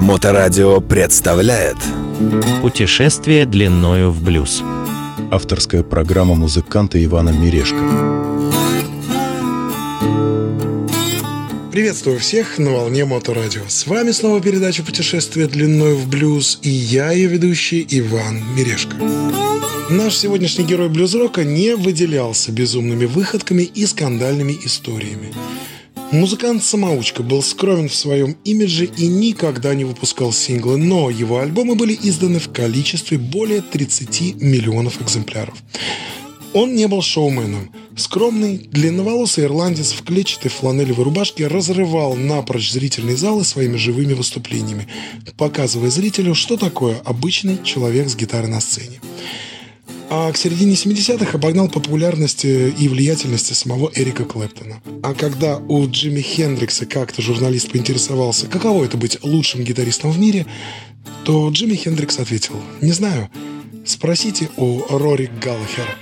Моторадио представляет Путешествие длиною в блюз. Авторская программа музыканта Ивана Мирешко. Приветствую всех на волне Моторадио. С вами снова передача «Путешествие длиной в блюз» и я, ее ведущий Иван Мирешко. Наш сегодняшний герой блюз-рока не выделялся безумными выходками и скандальными историями. Музыкант-самоучка был скромен в своем имидже и никогда не выпускал синглы, но его альбомы были изданы в количестве более 30 миллионов экземпляров. Он не был шоуменом. Скромный, длинноволосый ирландец в клетчатой фланелевой рубашке разрывал напрочь зрительные залы своими живыми выступлениями, показывая зрителю, что такое обычный человек с гитарой на сцене а к середине 70-х обогнал популярность и влиятельность самого Эрика Клэптона. А когда у Джимми Хендрикса как-то журналист поинтересовался, каково это быть лучшим гитаристом в мире, то Джимми Хендрикс ответил «Не знаю, спросите у Рори Галлахера».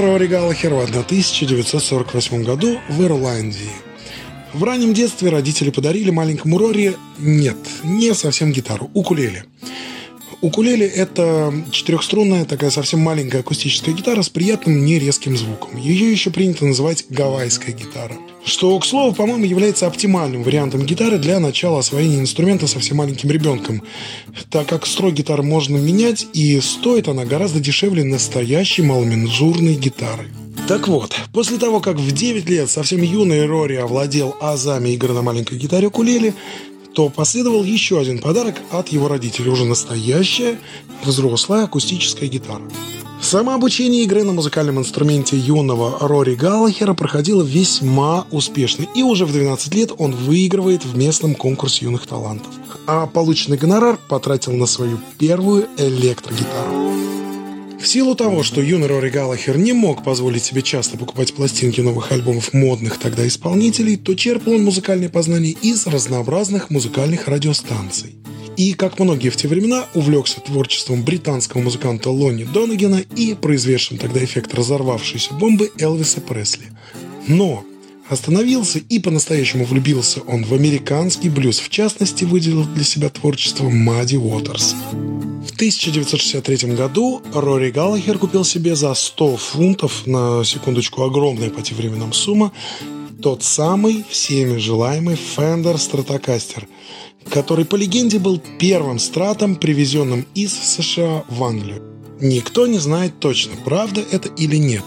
Рори Галлахер в 1948 году в Ирландии. В раннем детстве родители подарили маленькому Рори, нет, не совсем гитару, укулеле. Укулеле – это четырехструнная, такая совсем маленькая акустическая гитара с приятным нерезким звуком. Ее еще принято называть гавайская гитара. Что, к слову, по-моему, является оптимальным вариантом гитары для начала освоения инструмента совсем маленьким ребенком, так как строй гитары можно менять, и стоит она гораздо дешевле настоящей маломензурной гитары. Так вот, после того, как в 9 лет совсем юный Рори овладел азами игры на маленькой гитаре укулеле, то последовал еще один подарок от его родителей, уже настоящая взрослая акустическая гитара. Самообучение игры на музыкальном инструменте юного Рори Галлахера проходило весьма успешно, и уже в 12 лет он выигрывает в местном конкурсе юных талантов. А полученный гонорар потратил на свою первую электрогитару. В силу того, что юный Рори Галлахер не мог позволить себе часто покупать пластинки новых альбомов модных тогда исполнителей, то черпал он музыкальные познания из разнообразных музыкальных радиостанций. И, как многие в те времена, увлекся творчеством британского музыканта Лонни Донагена и произведшим тогда эффект разорвавшейся бомбы Элвиса Пресли. Но остановился и по-настоящему влюбился он в американский блюз, в частности, выделил для себя творчество Мадди Уотерс. В 1963 году Рори Галлахер купил себе за 100 фунтов, на секундочку огромная по тем временам сумма, тот самый всеми желаемый Fender Stratocaster, который по легенде был первым стратом, привезенным из США в Англию. Никто не знает точно, правда это или нет.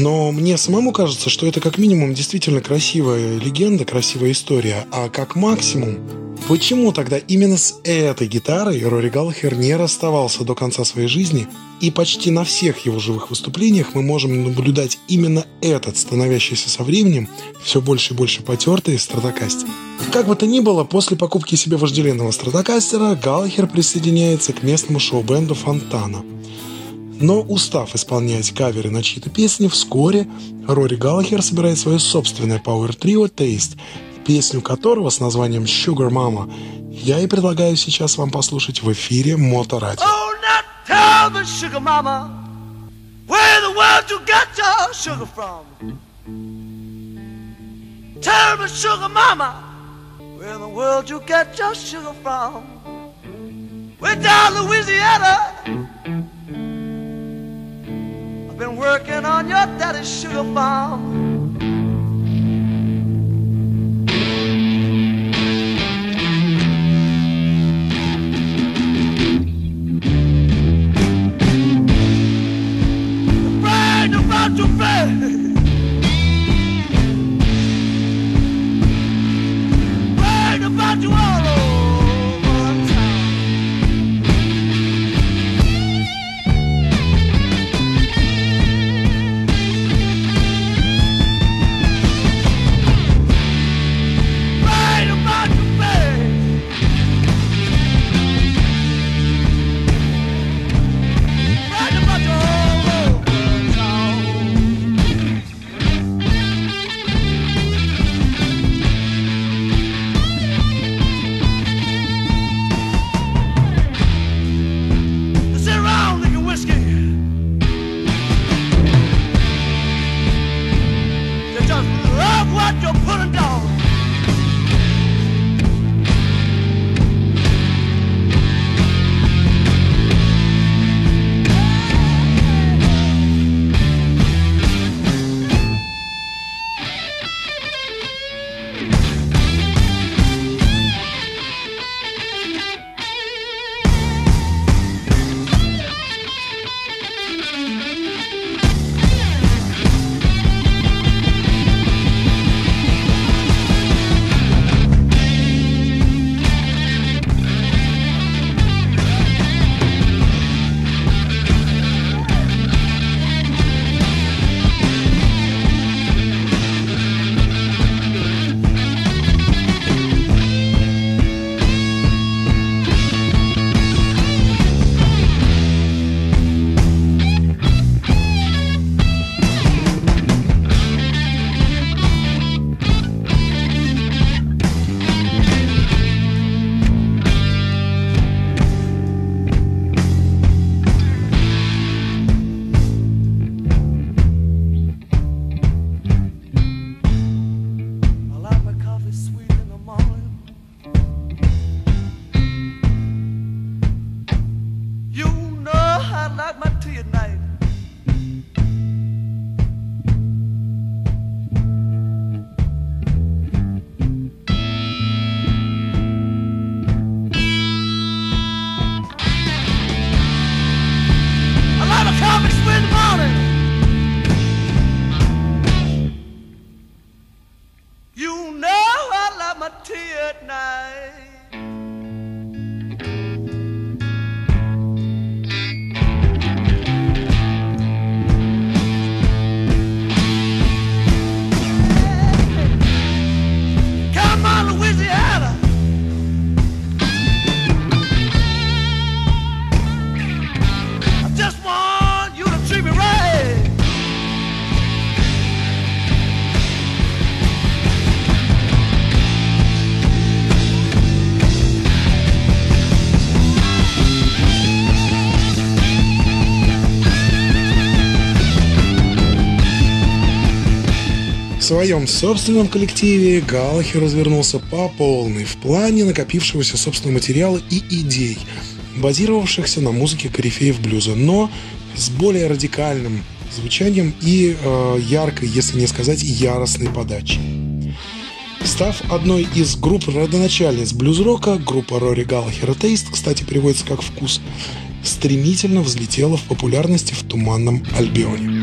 Но мне самому кажется, что это как минимум действительно красивая легенда, красивая история, а как максимум Почему тогда именно с этой гитарой Рори Галлахер не расставался до конца своей жизни, и почти на всех его живых выступлениях мы можем наблюдать именно этот, становящийся со временем все больше и больше потертый стратокастер. Как бы то ни было, после покупки себе вожделенного стратокастера Галлахер присоединяется к местному шоу-бенду Фонтана. Но устав исполнять каверы на чьи-то песни, вскоре Рори Галлахер собирает свое собственное Trio Taste, песню которого с названием Sugar Mama я и предлагаю сейчас вам послушать в эфире Моторадио. Oh, tell the sugar mama where where the world you get your sugar from. We're down Louisiana. Been working on your daddy's sugar farm. Своем собственном коллективе Галлахер развернулся по полной в плане накопившегося собственного материала и идей, базировавшихся на музыке корифеев блюза, но с более радикальным звучанием и э, яркой, если не сказать яростной подачей. Став одной из групп родоначальниц блюз-рока, группа Рори Галлахера Тейст, кстати, переводится как «вкус», стремительно взлетела в популярности в Туманном Альбионе.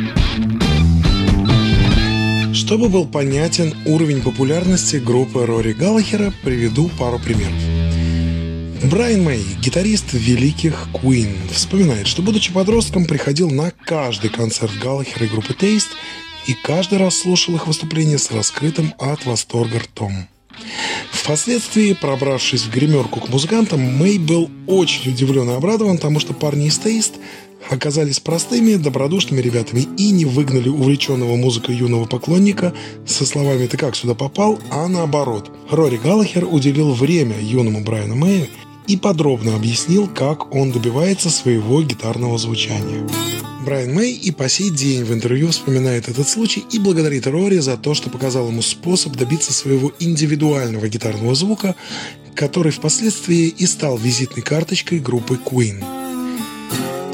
Чтобы был понятен уровень популярности группы Рори Галлахера, приведу пару примеров. Брайан Мэй, гитарист великих Queen, вспоминает, что будучи подростком приходил на каждый концерт Галлахера и группы Taste и каждый раз слушал их выступления с раскрытым от восторга ртом. Впоследствии, пробравшись в гримерку к музыкантам, Мэй был очень удивлен и обрадован тому, что парни из Taste оказались простыми, добродушными ребятами и не выгнали увлеченного музыкой юного поклонника со словами «ты как сюда попал?», а наоборот. Рори Галлахер уделил время юному Брайану Мэю и подробно объяснил, как он добивается своего гитарного звучания. Брайан Мэй и по сей день в интервью вспоминает этот случай и благодарит Рори за то, что показал ему способ добиться своего индивидуального гитарного звука, который впоследствии и стал визитной карточкой группы Queen.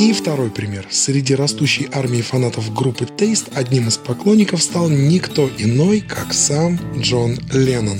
И второй пример. Среди растущей армии фанатов группы Taste одним из поклонников стал никто иной, как сам Джон Леннон.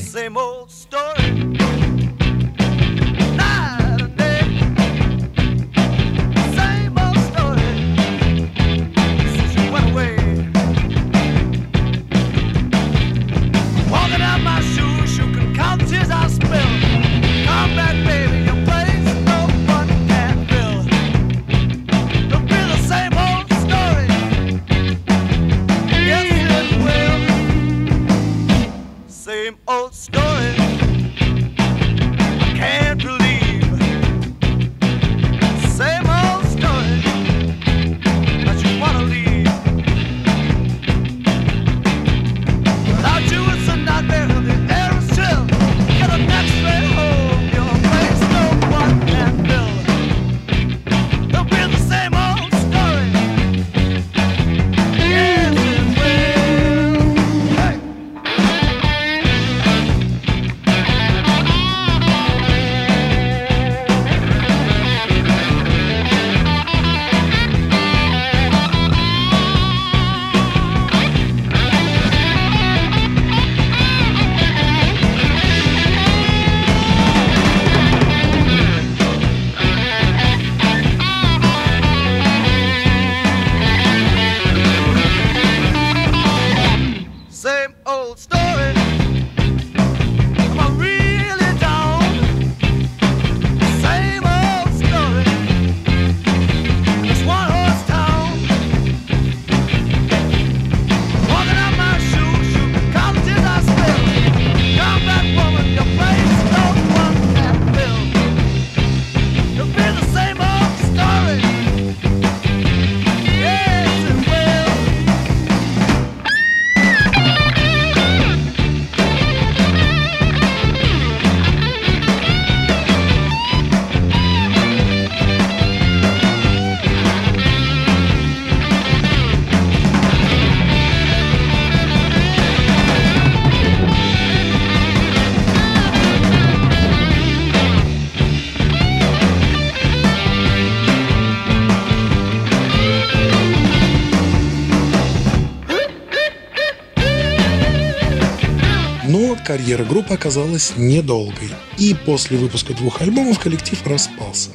Карьера группы оказалась недолгой, и после выпуска двух альбомов коллектив распался.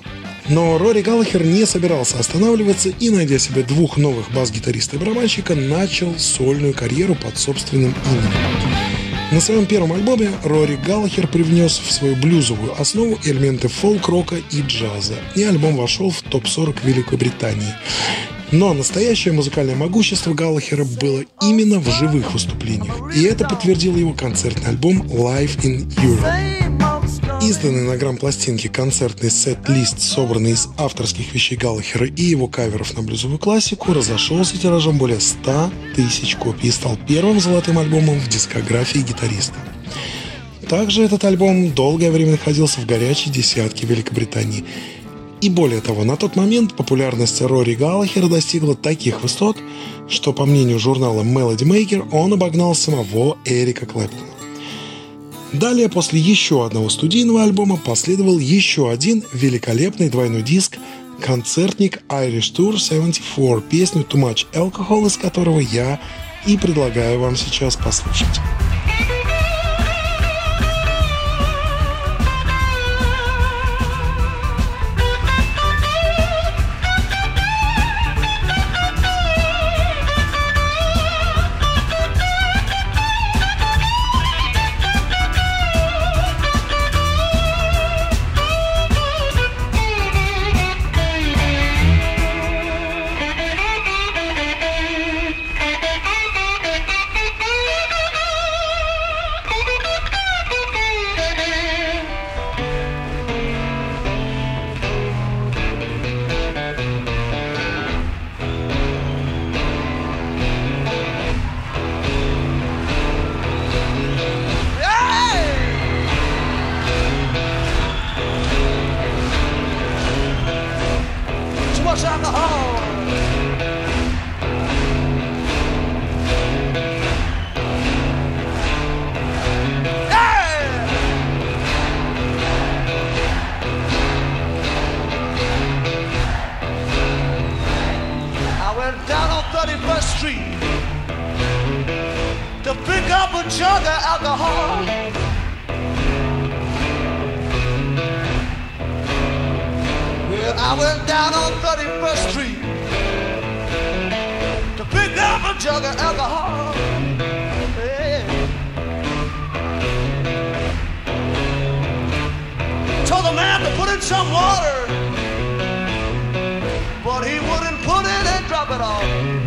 Но Рори Галлахер не собирался останавливаться и, найдя себе двух новых бас-гитариста и барабанщика, начал сольную карьеру под собственным именем. На своем первом альбоме Рори Галлахер привнес в свою блюзовую основу элементы фолк-рока и джаза, и альбом вошел в топ-40 Великобритании. Но настоящее музыкальное могущество Галлахера было именно в живых выступлениях, и это подтвердил его концертный альбом Live in Europe. Изданный на грамм-пластинке концертный сет-лист, собранный из авторских вещей Галлахера и его каверов на блюзовую классику, разошелся тиражом более 100 тысяч копий и стал первым золотым альбомом в дискографии гитариста. Также этот альбом долгое время находился в горячей десятке Великобритании – и более того, на тот момент популярность Рори Галлахера достигла таких высот, что, по мнению журнала Melody Maker, он обогнал самого Эрика Клэптона. Далее, после еще одного студийного альбома, последовал еще один великолепный двойной диск концертник Irish Tour 74, песню Too Much Alcohol, из которого я и предлагаю вам сейчас послушать. sugar alcohol. Well, I went down on 31st Street to pick up a jug of alcohol. Told the man to put in some water, but he wouldn't put it and drop it off.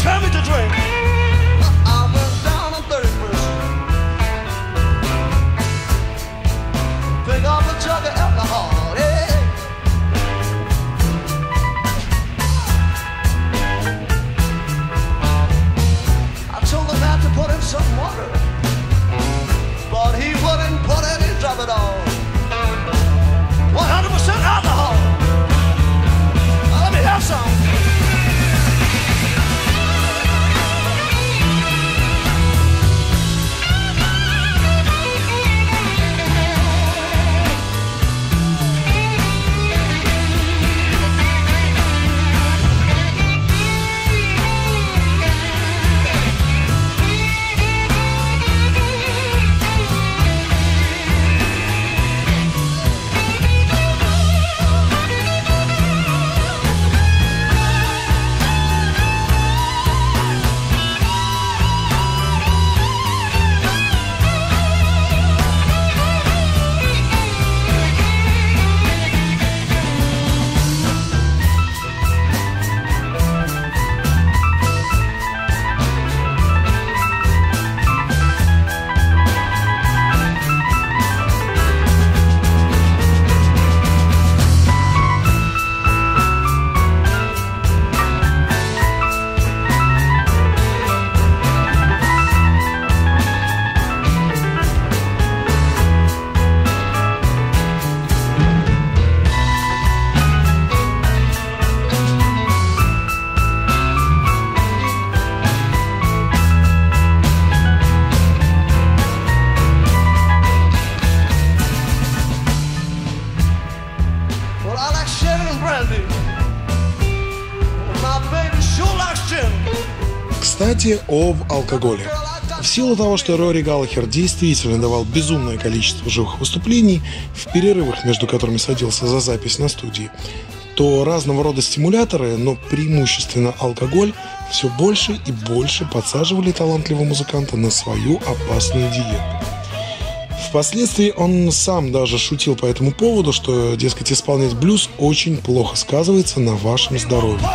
tell me to drink. Кстати, об алкоголе. В силу того, что Рори Галлахер действительно давал безумное количество живых выступлений в перерывах, между которыми садился за запись на студии, то разного рода стимуляторы, но преимущественно алкоголь, все больше и больше подсаживали талантливого музыканта на свою опасную диету. Впоследствии он сам даже шутил по этому поводу, что, дескать, исполнять блюз очень плохо сказывается на вашем здоровье.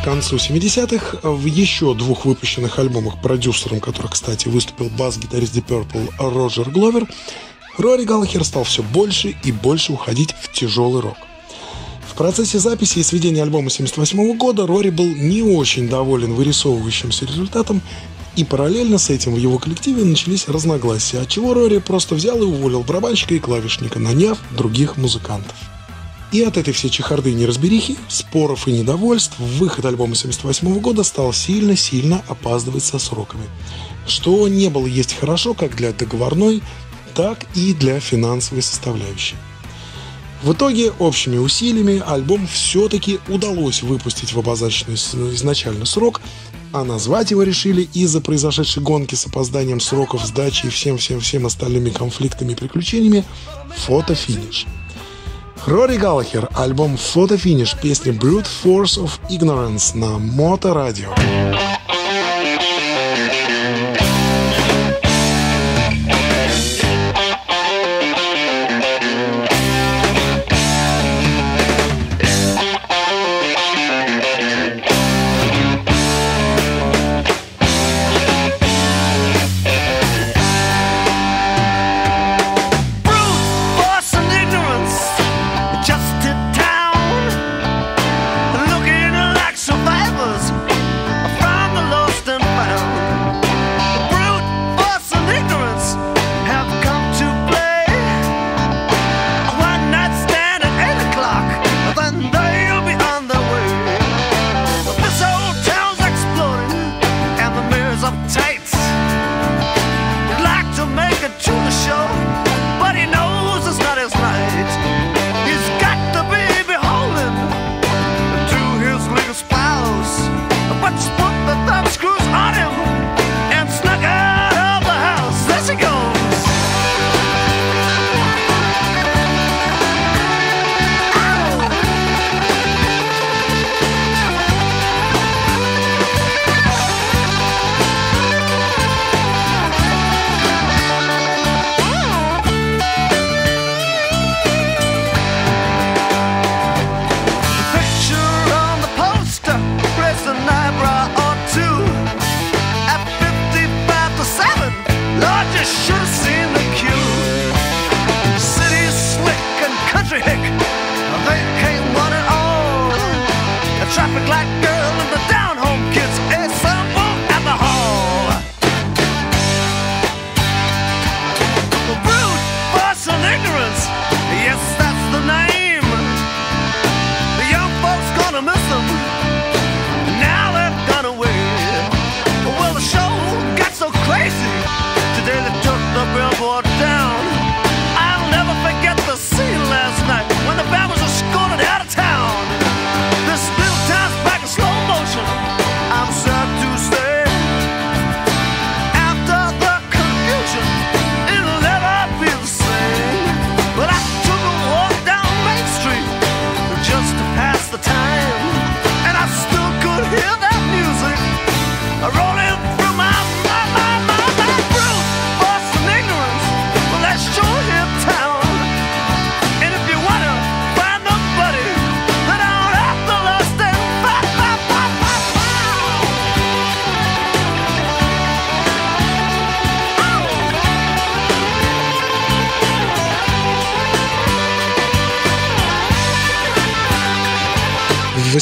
К концу 70-х в еще двух выпущенных альбомах, продюсером которых, кстати, выступил бас-гитарист Deep Purple Роджер Гловер, Рори Галлахер стал все больше и больше уходить в тяжелый рок. В процессе записи и сведения альбома 78 года Рори был не очень доволен вырисовывающимся результатом, и параллельно с этим в его коллективе начались разногласия, от чего Рори просто взял и уволил барабанщика и клавишника, наняв других музыкантов. И от этой всей чехарды и неразберихи, споров и недовольств, выход альбома 78 года стал сильно-сильно опаздывать со сроками. Что не было есть хорошо как для договорной, так и для финансовой составляющей. В итоге, общими усилиями, альбом все-таки удалось выпустить в обозначенный изначально срок, а назвать его решили из-за произошедшей гонки с опозданием сроков сдачи и всем-всем-всем остальными конфликтами и приключениями «Фотофиниш». Рори Галлахер, альбом «Фотофиниш», песня «Brute Force of Ignorance» на Моторадио. радио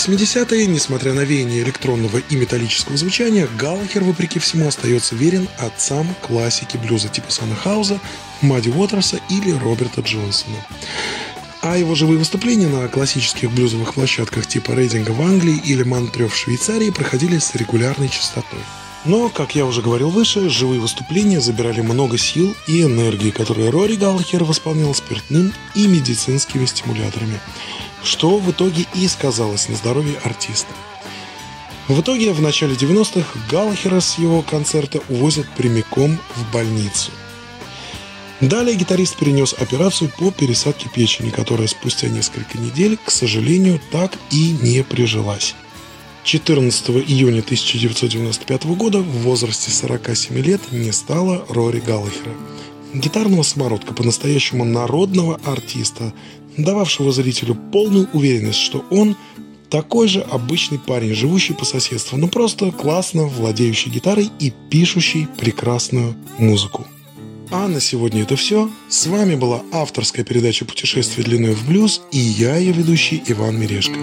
80-е, несмотря на веяние электронного и металлического звучания, Галлахер, вопреки всему, остается верен отцам классики блюза типа Сана Хауза, Мадди Уотерса или Роберта Джонсона. А его живые выступления на классических блюзовых площадках типа Рейдинга в Англии или Монтрё в Швейцарии проходили с регулярной частотой. Но, как я уже говорил выше, живые выступления забирали много сил и энергии, которые Рори Галлахер восполнял спиртным и медицинскими стимуляторами, что в итоге и сказалось на здоровье артиста. В итоге в начале 90-х Галлахера с его концерта увозят прямиком в больницу. Далее гитарист перенес операцию по пересадке печени, которая спустя несколько недель, к сожалению, так и не прижилась. 14 июня 1995 года в возрасте 47 лет не стало Рори Галлахера. Гитарного самородка, по-настоящему народного артиста, дававшего зрителю полную уверенность, что он такой же обычный парень, живущий по соседству, но просто классно владеющий гитарой и пишущий прекрасную музыку. А на сегодня это все. С вами была авторская передача «Путешествие длиной в блюз» и я, ее ведущий Иван Мирешко.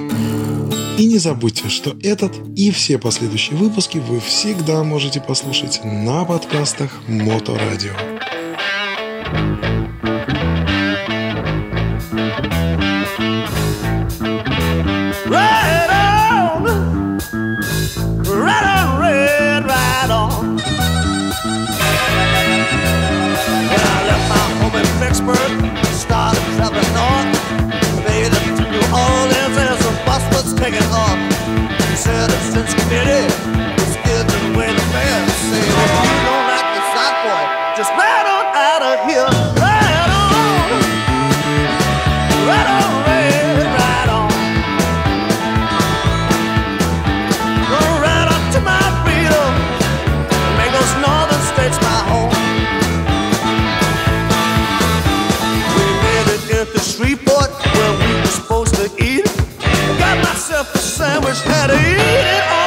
И не забудьте, что этот и все последующие выпуски вы всегда можете послушать на подкастах Моторадио. reggaetón. sandwich, had to eat it all.